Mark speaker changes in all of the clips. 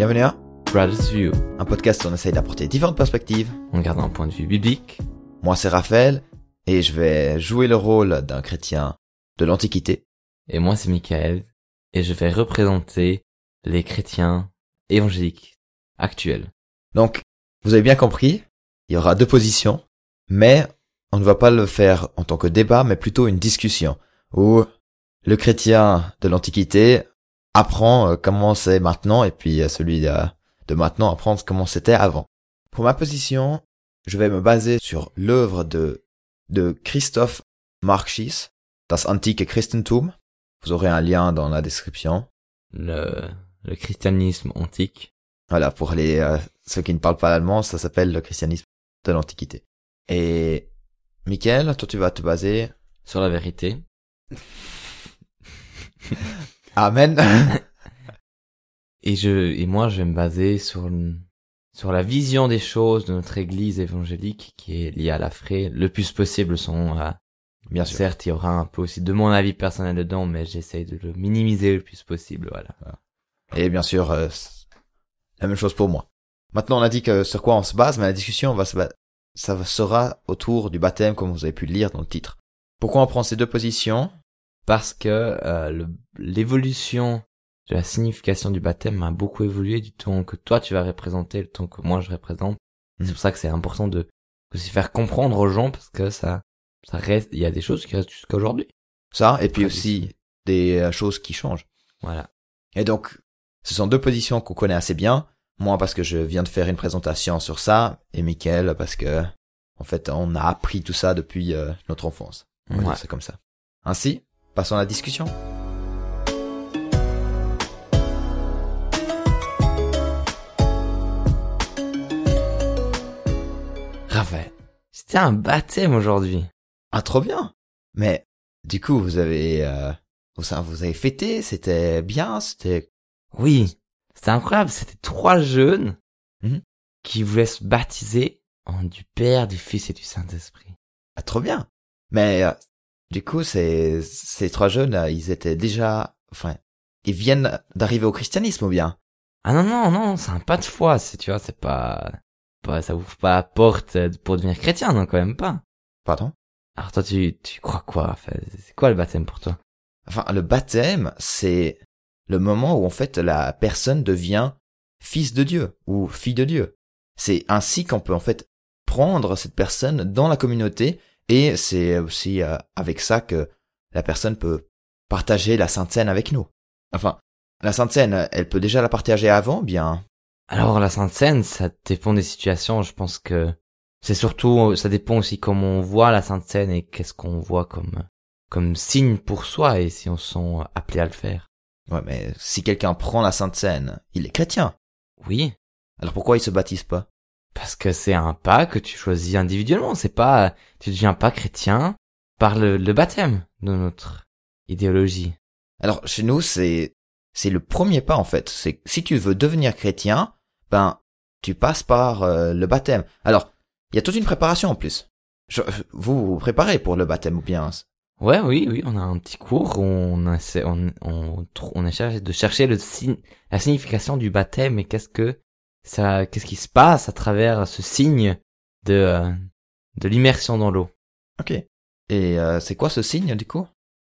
Speaker 1: Bienvenue à
Speaker 2: Brothers View,
Speaker 1: un podcast où on essaye d'apporter différentes perspectives.
Speaker 2: en gardant un point de vue biblique.
Speaker 1: Moi c'est Raphaël et je vais jouer le rôle d'un chrétien de l'Antiquité.
Speaker 2: Et moi, c'est Michael. Et je vais représenter les chrétiens évangéliques actuels.
Speaker 1: Donc, vous avez bien compris, il y aura deux positions, mais on ne va pas le faire en tant que débat, mais plutôt une discussion où le chrétien de l'Antiquité apprend euh, comment c'est maintenant et puis euh, celui de, de maintenant apprend comment c'était avant. Pour ma position, je vais me baser sur l'œuvre de, de Christoph Marchis, Das antike Christentum. Vous aurez un lien dans la description.
Speaker 2: Le, le christianisme antique.
Speaker 1: Voilà, pour les euh, ceux qui ne parlent pas allemand, ça s'appelle le christianisme de l'Antiquité. Et Michael, toi tu vas te baser.
Speaker 2: Sur la vérité.
Speaker 1: Amen.
Speaker 2: Et je, et moi, je vais me baser sur, sur la vision des choses de notre église évangélique qui est liée à la fraie. Le plus possible sont, euh,
Speaker 1: Bien sûr.
Speaker 2: certes, il y aura un peu aussi de mon avis personnel dedans, mais j'essaye de le minimiser le plus possible, voilà.
Speaker 1: Et bien sûr, euh, la même chose pour moi. Maintenant, on a dit que sur quoi on se base, mais la discussion va se ça sera autour du baptême, comme vous avez pu le lire dans le titre. Pourquoi on prend ces deux positions?
Speaker 2: Parce que euh, l'évolution de la signification du baptême a beaucoup évolué du temps que toi tu vas représenter, le temps que moi je représente.
Speaker 1: Mhm.
Speaker 2: C'est pour ça que c'est important de aussi faire comprendre aux gens parce que ça, ça reste, il y a des choses qui restent jusqu'à aujourd'hui.
Speaker 1: Ça, et puis aussi des euh, choses qui changent.
Speaker 2: Voilà.
Speaker 1: Et donc, ce sont deux positions qu'on connaît assez bien. Moi, parce que je viens de faire une présentation sur ça, et Mickaël, parce que, en fait, on a appris tout ça depuis euh, notre enfance.
Speaker 2: Ouais.
Speaker 1: ça comme ça. Ainsi, passons à la discussion.
Speaker 2: Raphaël, c'était un baptême aujourd'hui.
Speaker 1: Ah, trop bien. Mais, du coup, vous avez, euh, vous, avez fêté, c'était bien, c'était,
Speaker 2: Oui, c'était incroyable. C'était trois jeunes
Speaker 1: Mhm.
Speaker 2: qui voulaient se baptiser en du Père, du Fils et du Saint-Esprit.
Speaker 1: ah, trop bien. Mais, euh, du coup, ces, ces trois jeunes, euh, ils étaient déjà, enfin, ils viennent d'arriver au christianisme ou bien?
Speaker 2: Ah non, non, non, c'est un pas de foi, c'est, tu vois, c'est pas, pas, ça ouvre pas la porte euh, pour devenir chrétien, non, quand même pas.
Speaker 1: Pardon?
Speaker 2: Alors toi, tu, tu crois quoi, Raphaël C'est quoi le baptême pour toi?
Speaker 1: Enfin, le baptême, c'est le moment où en fait la personne devient fils de Dieu ou fille de Dieu. C'est ainsi qu'on peut en fait prendre cette personne dans la communauté et c'est aussi euh, avec ça que la personne peut partager la Sainte Seine avec nous. Enfin, la Sainte Seine, elle peut déjà la partager avant, bien?
Speaker 2: Alors la Sainte Seine, ça dépend des situations, je pense que c'est surtout, ça dépend aussi comment on voit la Sainte Seine et qu'est-ce qu'on voit comme, comme signe pour soi et si on se sent appelé à le faire.
Speaker 1: Ouais, mais si quelqu'un prend la Sainte Seine, il est chrétien.
Speaker 2: Oui,
Speaker 1: Alors pourquoi il se baptise pas?
Speaker 2: Parce que c'est un pas que tu choisis individuellement, c'est pas, tu deviens pas chrétien par le, le baptême de notre idéologie.
Speaker 1: Alors chez nous, c'est c'est le premier pas en fait. C'est si tu veux devenir chrétien, ben tu passes par euh, le baptême. Alors il y a toute une préparation en plus. Je- vous vous préparez pour le baptême ou bien?
Speaker 2: Ouais, oui, oui, on a un petit cours où on essaie, on, on, on de chercher le signe, la signification du baptême et qu'est-ce que ça, qu'est-ce qui se passe à travers ce signe de, euh, de l'immersion dans l'eau?
Speaker 1: Ok. Et euh, c'est quoi ce signe du coup?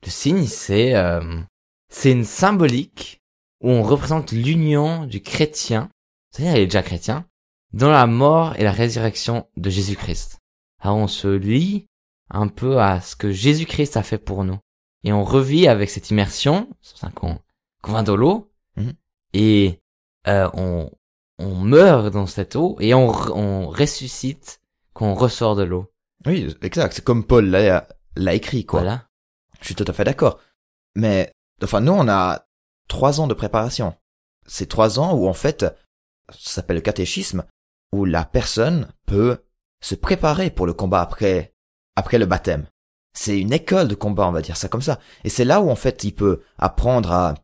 Speaker 2: Le signe, c'est, euh, c'est une symbolique où on représente l'union du chrétien, c'est-à-dire il est déjà chrétien, dans la mort et la résurrection de Jésus-Christ. Alors on se lie un peu à ce que Jésus-Christ a fait pour nous. Et on revit avec cette immersion, c'est ça qu'on qu'on va dans l'eau,
Speaker 1: Mhm.
Speaker 2: et euh, on, on meurt dans cette eau, et on, ressuscite quand on ressort de l'eau.
Speaker 1: Oui, exact. C'est comme Paul l'a l'a écrit quoi.
Speaker 2: Voilà.
Speaker 1: Je suis tout à fait d'accord. Mais enfin nous on a trois ans de préparation. C'est trois ans où en fait ça s'appelle le catéchisme où la personne peut se préparer pour le combat après après le baptême. C'est une école de combat, on va dire ça comme ça. Et c'est là où en fait il peut apprendre à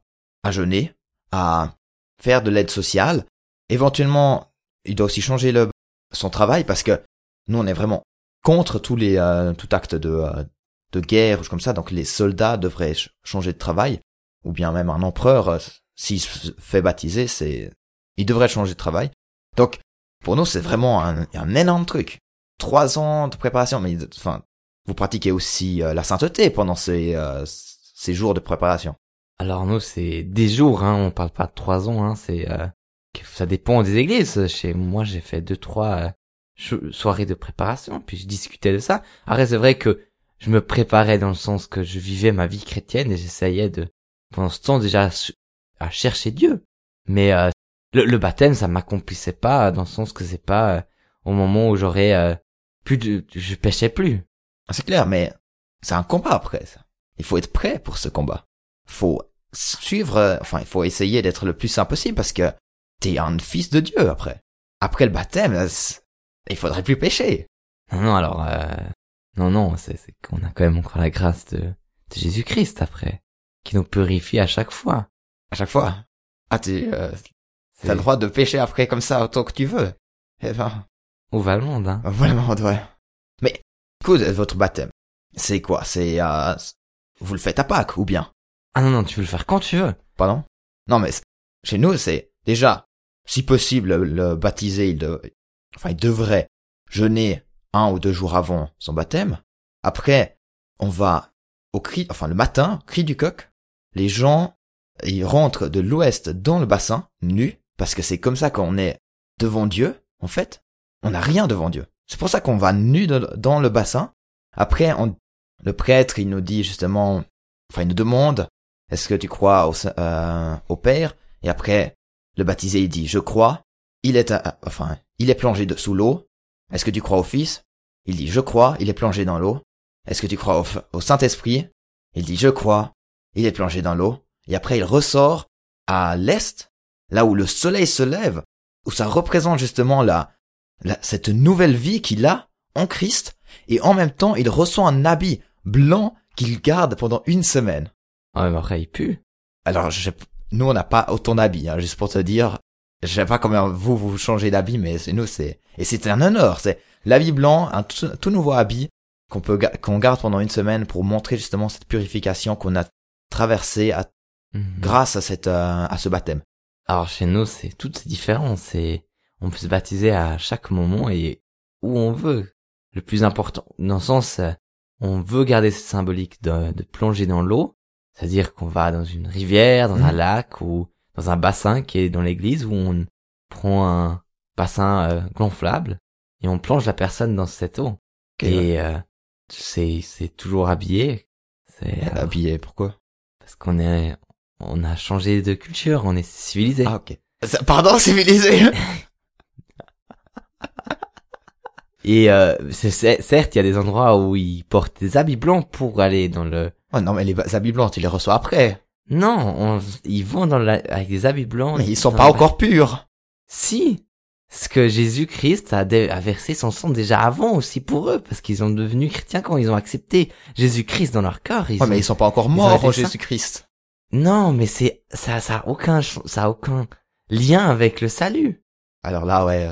Speaker 1: à jeûner, à faire de l'aide sociale. Éventuellement, il doit aussi changer le son travail parce que nous on est vraiment contre tous les euh, tout acte de euh, de guerre ou comme ça. Donc les soldats devraient ch- changer de travail ou bien même un empereur euh, s'il se fait baptiser, c'est il devrait changer de travail. Donc, pour nous, c'est vraiment un, un énorme truc. Trois ans de préparation, mais enfin, vous pratiquez aussi euh, la sainteté pendant ces, euh, ces jours de préparation.
Speaker 2: Alors nous, c'est des jours, hein, on parle pas de trois ans, hein, c'est euh, ça dépend des églises. Chez moi, j'ai fait deux, trois euh, soirées de préparation, puis je discutais de ça. Après, c'est vrai que je me préparais dans le sens que je vivais ma vie chrétienne et j'essayais de, pendant ce temps déjà, à ch- à chercher Dieu. Mais euh, le, baptême, ça m'accomplissait pas dans le sens que c'est pas euh, au moment où j'aurais euh, plus de, je pêchais plus.
Speaker 1: C'est clair, mais c'est un combat après. Ça. Il faut être prêt pour ce combat. Faut suivre, euh, enfin, il faut essayer d'être le plus sain possible parce que t'es un fils de Dieu après. Après le baptême, il faudrait plus pécher.
Speaker 2: Non, non, alors, euh, non, non, c'est, qu'on a quand même encore la grâce de, de Jésus-Christ après, qui nous purifie à chaque fois.
Speaker 1: À chaque fois. Ah, tu, euh, t'as le droit de pécher après comme ça autant que tu veux. Eh ben,
Speaker 2: au Valmond, hein.
Speaker 1: vraiment, ouais. Mais, écoute, votre baptême, c'est quoi? C'est, euh, vous le faites à Pâques ou bien?
Speaker 2: Ah non, non, tu peux le faire quand tu veux.
Speaker 1: Pardon? Non, mais chez nous, c'est déjà, si possible, le, baptisé, il, de- enfin, il devrait jeûner un ou deux jours avant son baptême. Après, on va au cri, enfin le matin, cri du coq. Les gens, ils rentrent de l'ouest dans le bassin, nus, parce que c'est comme ça qu'on est devant Dieu, en fait. On n'a rien devant Dieu. C'est pour ça qu'on va nu dans le bassin. Après, on, le prêtre, il nous dit justement, enfin, il nous demande, est-ce que tu crois au, euh, au Père? Et après, le baptisé, il dit, je crois. Il est, à- enfin, il est plongé sous l'eau. Est-ce que tu crois au Fils? Il dit, je crois. Il est plongé dans l'eau. Est-ce que tu crois au Saint-Esprit? Il dit, je crois. Il est plongé dans l'eau. Et après, il ressort à l'est, là où le soleil se lève, où ça représente justement la, la cette nouvelle vie qu'il a en Christ. Et en même temps, il reçoit un habit blanc qu'il garde pendant une semaine.
Speaker 2: Ah, mais après, il pue.
Speaker 1: Alors, je, nous, on n'a pas autant d'habits, hein, juste pour te dire. Je sais pas comment vous, vous changez d'habit, mais c'est nous, c'est, et c'est un honneur, c'est l'habit blanc, un tout, tout nouveau habit qu'on peut, qu'on garde pendant une semaine pour montrer justement cette purification qu'on a traversée à-
Speaker 2: Mhm.
Speaker 1: grâce à cette, euh, à ce baptême.
Speaker 2: Alors chez nous, c'est tout c'est différent. C'est on peut se baptiser à chaque moment et où on veut. Le plus important, dans le sens, euh, on veut garder cette symbolique de, de plonger dans l'eau, c'est-à-dire qu'on va dans une rivière, dans un
Speaker 1: Mhm.
Speaker 2: lac ou dans un bassin qui est dans l'église où on prend un bassin euh, gonflable et on plonge la personne dans cette eau. Et euh, c'est c'est toujours habillé. C'est euh,
Speaker 1: Habillé, pourquoi?
Speaker 2: parce qu'on est on a changé de culture, on est civilisé.
Speaker 1: Ah, ok. Pardon, civilisé.
Speaker 2: Et euh, certes, il y a des endroits où ils portent des habits blancs pour aller dans le.
Speaker 1: Oh non, mais les habits blancs, tu les reçois après.
Speaker 2: Non, on- ils vont dans la, avec des habits blancs.
Speaker 1: Mais ils sont pas
Speaker 2: la-
Speaker 1: encore purs.
Speaker 2: Si, ce que Jésus-Christ a, dé- a versé son sang déjà avant aussi pour eux, parce qu'ils sont devenus chrétiens quand ils ont accepté Jésus-Christ dans leur cœur. Ils
Speaker 1: Ouais, mais
Speaker 2: ont-
Speaker 1: ils sont pas encore morts
Speaker 2: ont saints.
Speaker 1: Jésus-Christ.
Speaker 2: Non, mais c'est ça, ça a aucun, ça a aucun lien avec le salut.
Speaker 1: Alors là, ouais,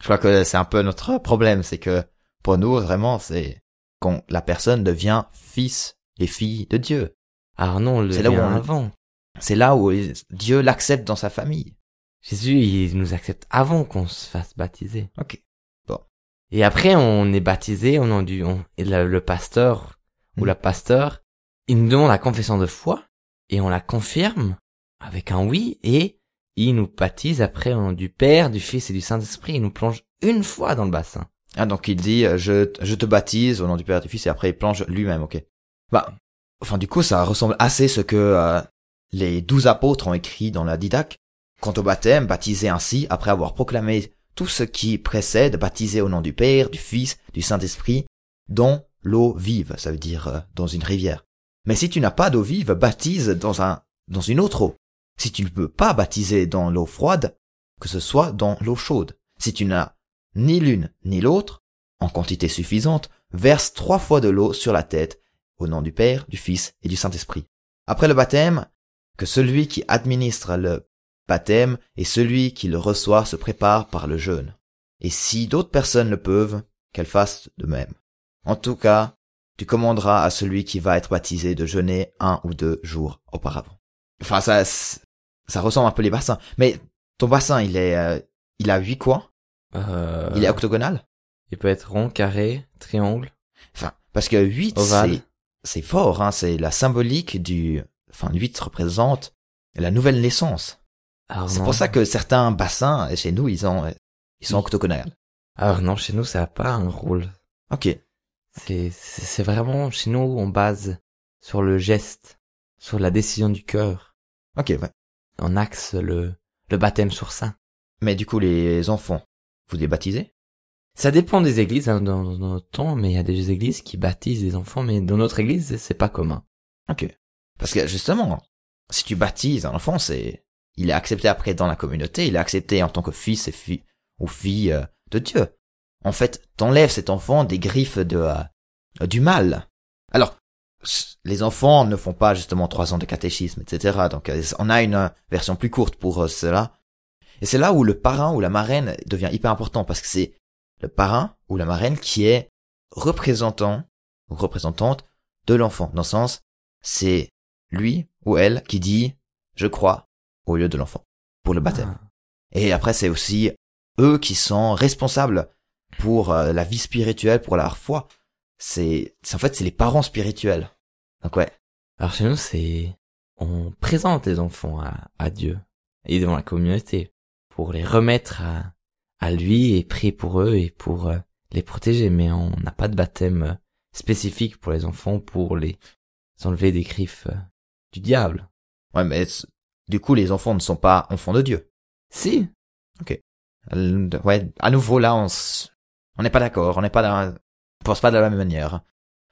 Speaker 1: je crois que c'est un peu notre problème, c'est que pour nous, vraiment, c'est quand la personne devient fils et fille de Dieu.
Speaker 2: Alors non, le
Speaker 1: C'est là où on-
Speaker 2: avant.
Speaker 1: C'est là où Dieu l'accepte dans sa famille.
Speaker 2: Jésus, il nous accepte avant qu'on se fasse baptiser.
Speaker 1: Ok.
Speaker 2: Et après, on est baptisé, on a dû, on, et le, le pasteur ou la pasteur, il nous demande la confession de foi et on la confirme avec un oui et il nous baptise après au nom du Père, du Fils et du Saint-Esprit. Il nous plonge une fois dans le bassin.
Speaker 1: Ah, donc il dit, euh, je, je te baptise au nom du Père et du Fils, et après il plonge lui-même, ok. Bah, enfin du coup, ça ressemble assez ce que euh, les douze apôtres ont écrit dans la didac. Quant au baptême, baptisé ainsi, après avoir proclamé tout ce qui précède, baptisé au nom du Père, du Fils, du Saint-Esprit, dans l'eau vive, ça veut dire euh, dans une rivière. Mais si tu n'as pas d'eau vive, baptise dans un, dans une autre eau. Si tu ne peux pas baptiser dans l'eau froide, que ce soit dans l'eau chaude. Si tu n'as ni l'une ni l'autre, en quantité suffisante, verse trois fois de l'eau sur la tête, au nom du Père, du Fils et du Saint-Esprit. Après le baptême, que celui qui administre le baptême et celui qui le reçoit se prépare par le jeûne. Et si d'autres personnes le peuvent, qu'elles fassent de même. En tout cas, tu commanderas à celui qui va être baptisé de jeûner un ou deux jours auparavant. Enfin, ça, ça ressemble un peu les bassins. Mais ton bassin, il est, euh, il a huit coins,
Speaker 2: Euh,
Speaker 1: il est octogonal.
Speaker 2: il peut être rond, carré, triangle.
Speaker 1: Enfin, parce que 8,
Speaker 2: Ovale.
Speaker 1: c'est, c'est fort, hein, c'est la symbolique du, enfin, 8 représente la nouvelle naissance.
Speaker 2: Alors
Speaker 1: C'est pour ça que certains bassins, chez nous, ils ont, ils sont
Speaker 2: Oui.
Speaker 1: octogonales.
Speaker 2: Alors non, chez nous, ça n'a pas un rôle.
Speaker 1: Ok.
Speaker 2: C'est vraiment, chez nous, on base sur le geste, sur la décision du cœur.
Speaker 1: Ok, ouais.
Speaker 2: On axe le, le baptême sur ça.
Speaker 1: Mais du coup, les enfants, vous les baptisez?
Speaker 2: Ça dépend des églises hein, dans, dans notre temps, mais il y a des églises qui baptisent des enfants, mais dans notre église, c'est pas commun.
Speaker 1: Ok. Parce que, justement, si tu baptises un enfant, c'est, il est accepté après dans la communauté, il est accepté en tant que fils et fille, ou fille euh, de Dieu. En fait, t'enlèves cet enfant des griffes de, euh, du mal. Alors, les enfants ne font pas justement trois ans de catéchisme, etc. Donc, euh, on a une euh, version plus courte pour cela. Et c'est là où le parrain ou la marraine devient hyper important parce que c'est le parrain ou la marraine qui est représentant ou représentante de l'enfant. Dans le sens, c'est lui ou elle qui dit je crois au lieu de l'enfant pour le baptême.
Speaker 2: Ah.
Speaker 1: Et après, c'est aussi eux qui sont responsables pour euh, la vie spirituelle, pour leur foi. C'est, c'est- en fait, c'est les parents spirituels. Donc ouais.
Speaker 2: Alors chez nous, c'est, on présente les enfants à, à Dieu et devant la communauté pour les remettre à, à lui et prier pour eux et pour euh, les protéger. Mais on n'a pas de baptême euh, spécifique pour les enfants pour les enlever des griffes euh, du diable.
Speaker 1: Ouais, mais du coup, les enfants ne sont pas enfants de Dieu.
Speaker 2: Si,
Speaker 1: Euh, Ouais, à nouveau là, on s- on n'est pas d'accord, on n'est pas dans, on pense pas de la même manière.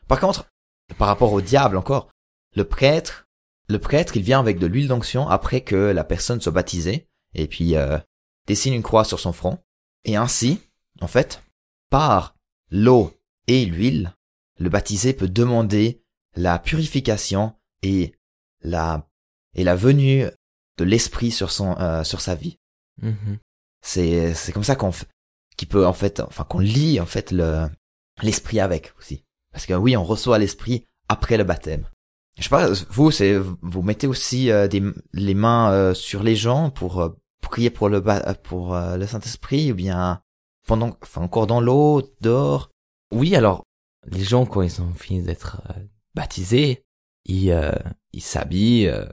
Speaker 1: Par contre, par rapport au diable encore, le prêtre, le prêtre, il vient avec de l'huile d'onction après que la personne soit baptisée et puis euh, dessine une croix sur son front. Et ainsi, en fait, par l'eau et l'huile, le baptisé peut demander la purification et la et la venue de l'esprit sur son euh, sur sa vie.
Speaker 2: Mhm.
Speaker 1: C'est c'est comme ça qu'on qui peut en fait enfin qu'on lie en fait le l'esprit avec aussi. Parce que oui, on reçoit l'esprit après le baptême. Je sais pas, vous c'est vous mettez aussi euh, des les mains euh, sur les gens pour euh, prier pour le ba- pour euh, le Saint-Esprit ou bien pendant enfin encore dans l'eau, dehors.
Speaker 2: Oui, alors les gens quand ils ont fini d'être euh, baptisés, ils euh, ils s'habillent euh,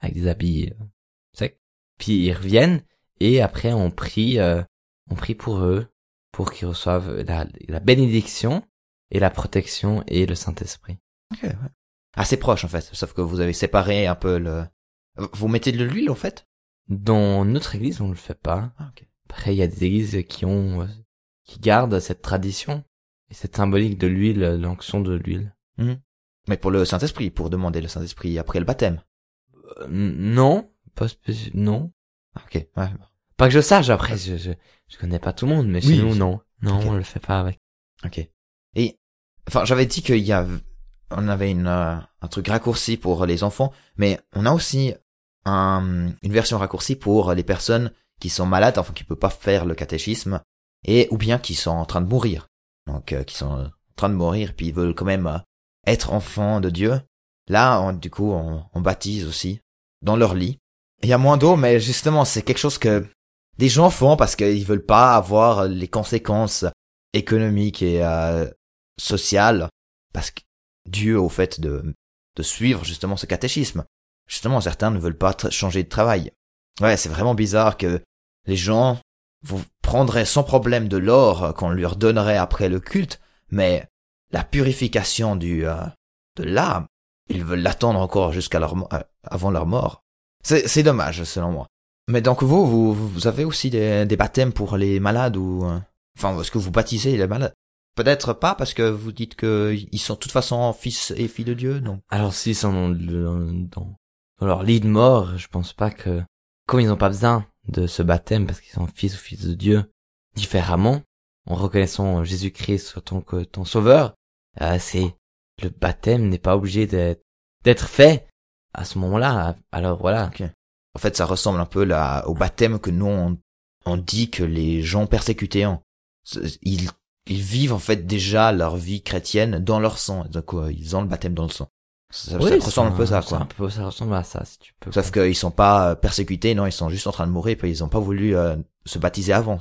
Speaker 2: avec des habits euh, secs, puis ils reviennent et après on prie euh, on prie pour eux pour qu'ils reçoivent la, la bénédiction et la protection et le Saint-Esprit.
Speaker 1: Ok, ouais. Assez proche en fait, sauf que vous avez séparé un peu le vous mettez de l'huile en fait?
Speaker 2: Dans notre église, on le fait pas.
Speaker 1: Ah.
Speaker 2: Après, il y a des églises qui ont qui gardent cette tradition et cette symbolique de l'huile, l'onction de l'huile.
Speaker 1: Mais pour le Saint-Esprit, pour demander le Saint-Esprit après le baptême.
Speaker 2: Euh, non, pas spéci- non.
Speaker 1: Ah, ok, ouais.
Speaker 2: Pas que je sache, après, je, je, je connais pas tout le monde, mais chez
Speaker 1: Oui.
Speaker 2: nous, non. Non,
Speaker 1: Ok.
Speaker 2: on le fait pas avec.
Speaker 1: Ok. Et enfin, j'avais dit qu'il y a, on avait une euh, un truc raccourci pour les enfants, mais on a aussi un, une version raccourcie pour les personnes qui sont malades, enfin qui peuvent pas faire le catéchisme, et ou bien qui sont en train de mourir. Donc euh, qui sont en train de mourir, puis ils veulent quand même euh, être enfants de Dieu. Là, on- du coup, on, on baptise aussi dans leur lit. Il y a moins d'eau, mais justement, c'est quelque chose que des gens font parce qu'ils veulent pas avoir les conséquences économiques et euh, sociales parce que dû au fait de de suivre justement ce catéchisme. Justement, certains ne veulent pas changer de travail. Ouais, c'est vraiment bizarre que les gens vous prendraient sans problème de l'or qu'on leur donnerait après le culte, mais la purification du euh, de l'âme, ils veulent l'attendre encore jusqu'à leur euh, avant leur mort. C'est dommage selon moi. Mais donc vous vous vous avez aussi des, des baptêmes pour les malades ou euh, enfin est-ce que vous baptisez les malades? Peut-être pas parce que vous dites que ils sont de toute façon fils et filles de Dieu, donc.
Speaker 2: Alors, s'ils sont dans, dans, dans, leur de mort, je pense pas que, comme ils n'ont pas besoin de ce baptême parce qu'ils sont fils ou fils de Dieu différemment, en reconnaissant Jésus-Christ en tant que ton sauveur, euh, c'est, le baptême n'est pas obligé d'être, fait à ce moment-là. Alors voilà.
Speaker 1: En fait, ça ressemble un peu là, au baptême que nous on, on dit que les gens persécutés ont. Ils ils vivent en fait déjà leur vie chrétienne dans leur sang. Euh, ils ont le baptême dans le sang. Ça,
Speaker 2: Oui,
Speaker 1: ça ressemble un peu ça, quoi.
Speaker 2: un peu, ça ressemble à ça, si tu peux.
Speaker 1: Sauf qu'ils sont pas euh, persécutés, non, ils sont juste en train de mourir, puis ils ont pas voulu euh, se baptiser avant.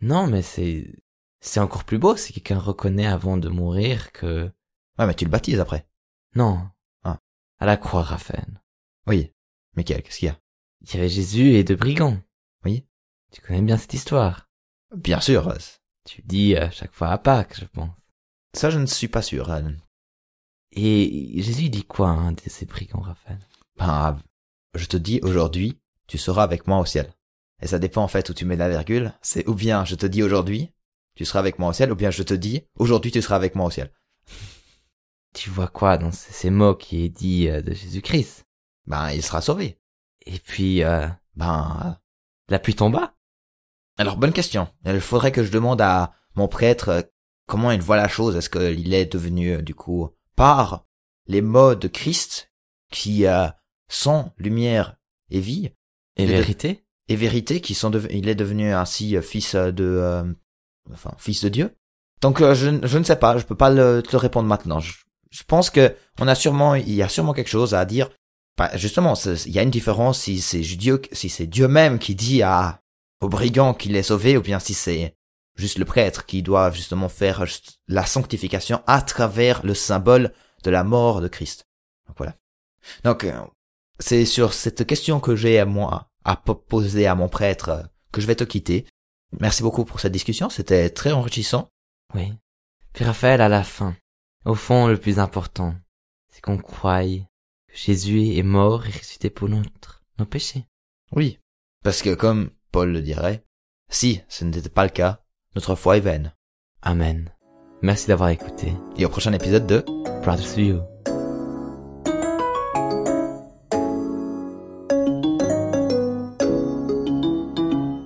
Speaker 2: Non, mais c'est, c'est encore plus beau si quelqu'un reconnaît avant de mourir que,
Speaker 1: Ouais, mais tu le baptises après.
Speaker 2: non.
Speaker 1: Ah.
Speaker 2: À la croix, Raphaël.
Speaker 1: Oui. Michael, qu'est-ce qu'il y a?
Speaker 2: Il y avait Jésus et deux brigands.
Speaker 1: Oui.
Speaker 2: Tu connais bien cette histoire?
Speaker 1: Bien sûr, euh,
Speaker 2: Tu dis à chaque fois à Pâques, je pense.
Speaker 1: ça je ne suis pas sûr. euh.
Speaker 2: Et Jésus dit quoi, hein, de ces brigands, Raphaël?
Speaker 1: Ben, je te dis aujourd'hui, tu seras avec moi au ciel. Et ça dépend en fait où tu mets la virgule. C'est ou bien je te dis aujourd'hui, tu seras avec moi au ciel, ou bien je te dis aujourd'hui tu seras avec moi au ciel.
Speaker 2: Tu vois quoi dans ces, mots qui est dit euh, de Jésus-Christ?
Speaker 1: Ben, il sera sauvé.
Speaker 2: Et puis, euh,
Speaker 1: Ben,
Speaker 2: la pluie tomba?
Speaker 1: alors bonne question. Il faudrait que je demande à mon prêtre euh, comment il voit la chose. Est-ce qu'il est devenu du coup par les mots de Christ qui euh, sont lumière et vie
Speaker 2: Et vérité?
Speaker 1: et vérité qui sont dev- il est devenu ainsi euh, fils de euh, enfin fils de Dieu. Donc euh, je, je ne sais pas, je peux pas le, te le répondre maintenant. Je, je pense que on a sûrement il y a sûrement quelque chose à dire. Bah, justement, il y a une différence si c'est Dieu si c'est Dieu même qui dit à au brigand qu'il est sauvé ou bien si c'est juste le prêtre qui doit justement faire la sanctification à travers le symbole de la mort de Christ. Donc voilà. Donc euh, c'est sur cette question que j'ai à moi à po- poser à mon prêtre euh, que je vais te quitter. Merci beaucoup pour cette discussion, c'était très enrichissant.
Speaker 2: Oui. Puis Raphaël, à la fin, au fond, le plus important, c'est qu'on croie que Jésus est mort et ressuscité pour notre, nos péchés.
Speaker 1: Oui. Parce que comme Paul le dirait, si ce n'était pas le cas, notre foi est vaine.
Speaker 2: Amen. Merci d'avoir écouté.
Speaker 1: Et au prochain épisode de
Speaker 2: Brothers you.